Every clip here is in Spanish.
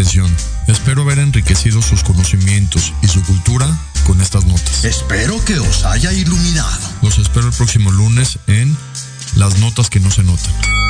atención. Espero haber enriquecido sus conocimientos y su cultura con estas notas. Espero que os haya iluminado. Los espero el próximo lunes en Las Notas que no se notan.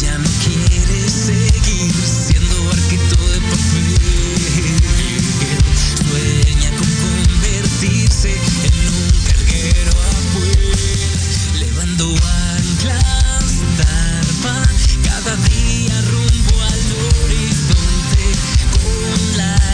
Ya no quiere seguir siendo barquito de papel, dueña con convertirse en un carguero afuera, levando a la tarpa, cada día rumbo al horizonte con la.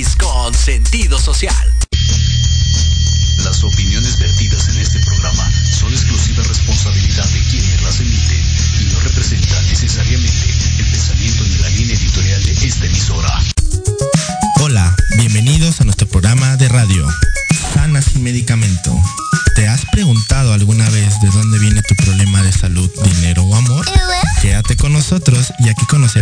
Con sentido social. Las opiniones vertidas en este programa son exclusiva responsabilidad de quienes las emiten y no representan necesariamente el pensamiento ni la línea editorial de esta emisora. Hola, bienvenidos a nuestro programa de radio, Sana sin Medicamento. ¿Te has preguntado alguna vez de dónde viene tu problema de salud, dinero o amor? Quédate con nosotros y aquí conocerás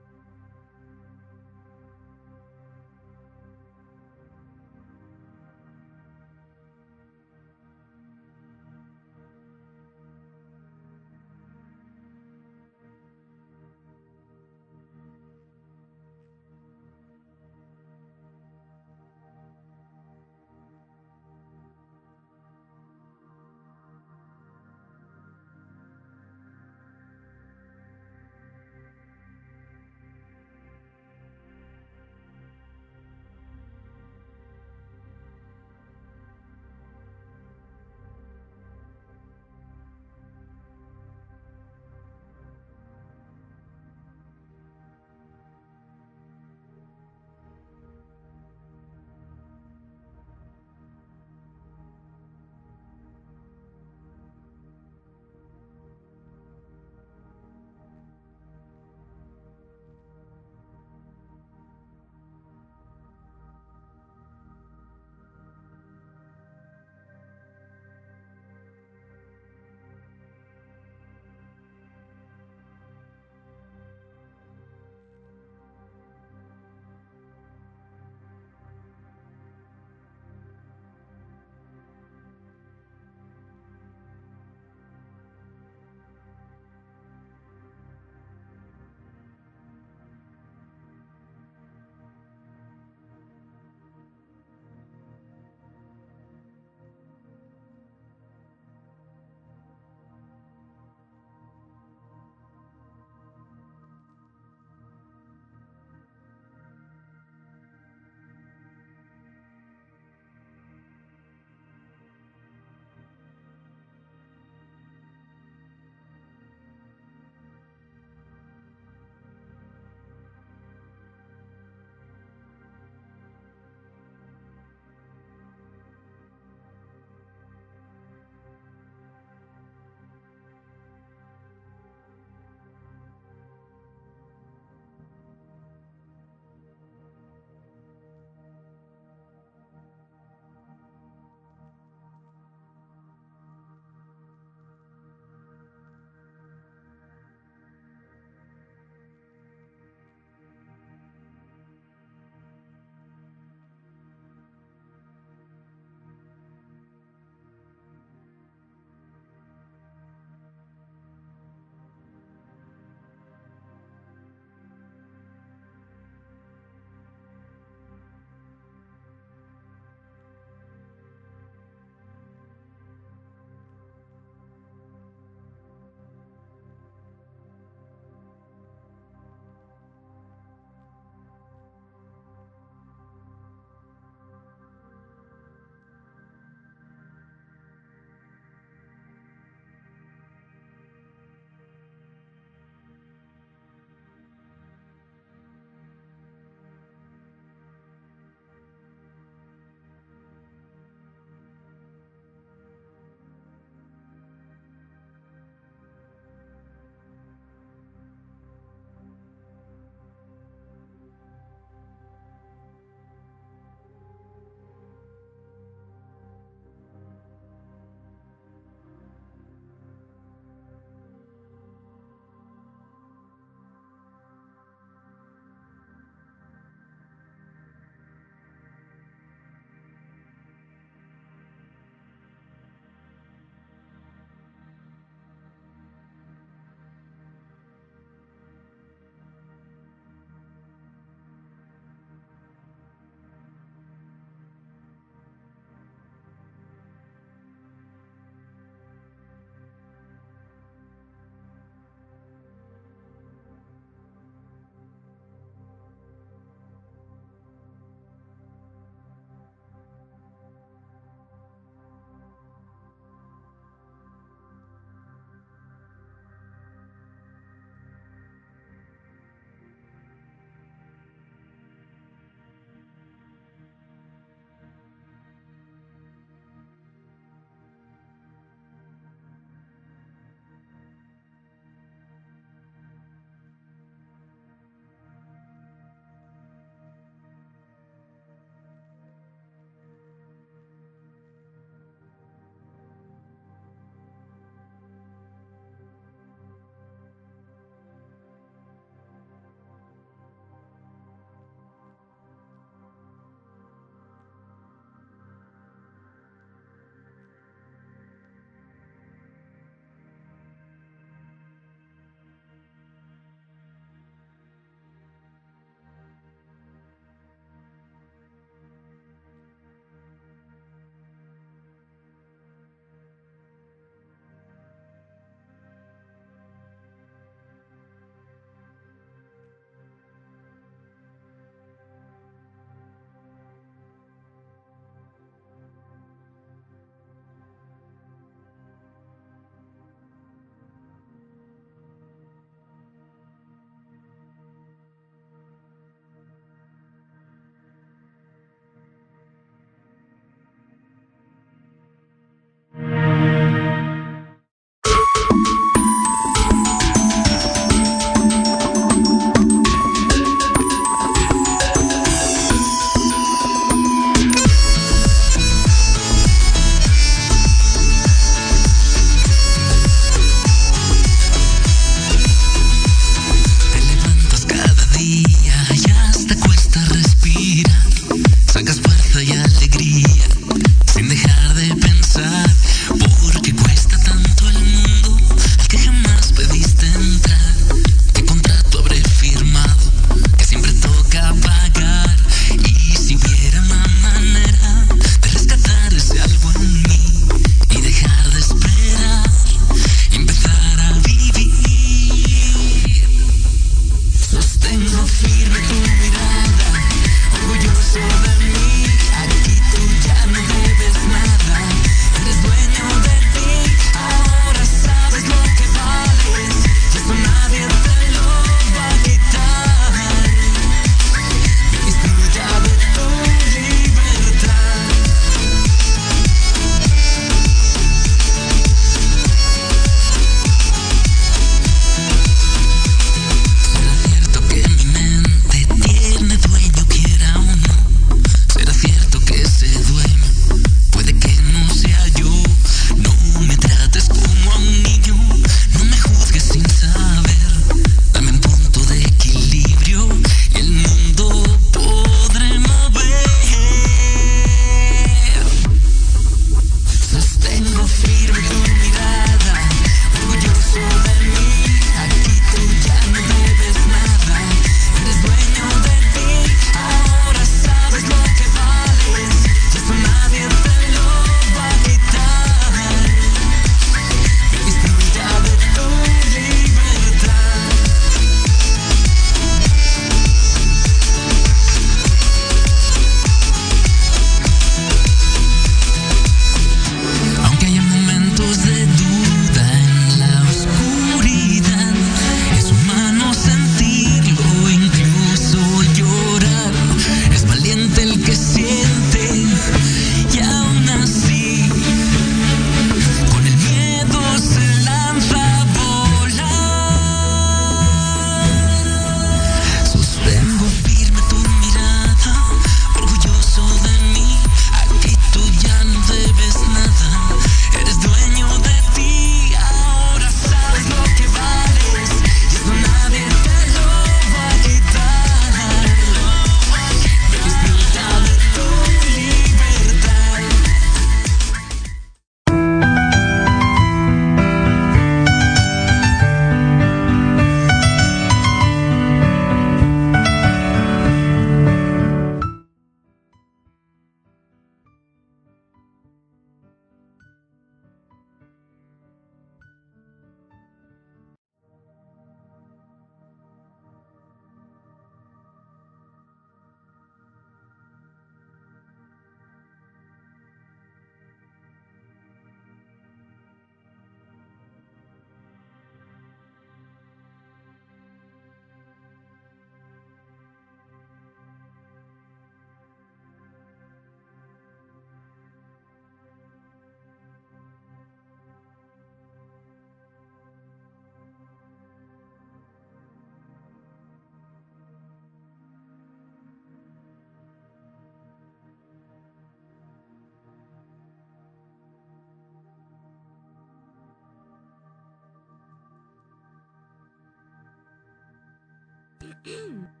Hmm.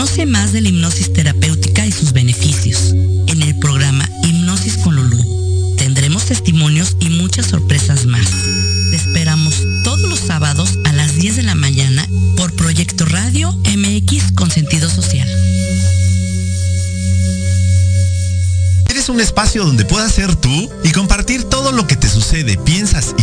Conoce más de la hipnosis terapéutica y sus beneficios en el programa Hipnosis con Lulú. Tendremos testimonios y muchas sorpresas más. Te esperamos todos los sábados a las 10 de la mañana por Proyecto Radio MX con sentido social. ¿Eres un espacio donde puedas ser tú y compartir todo lo que te sucede, piensas y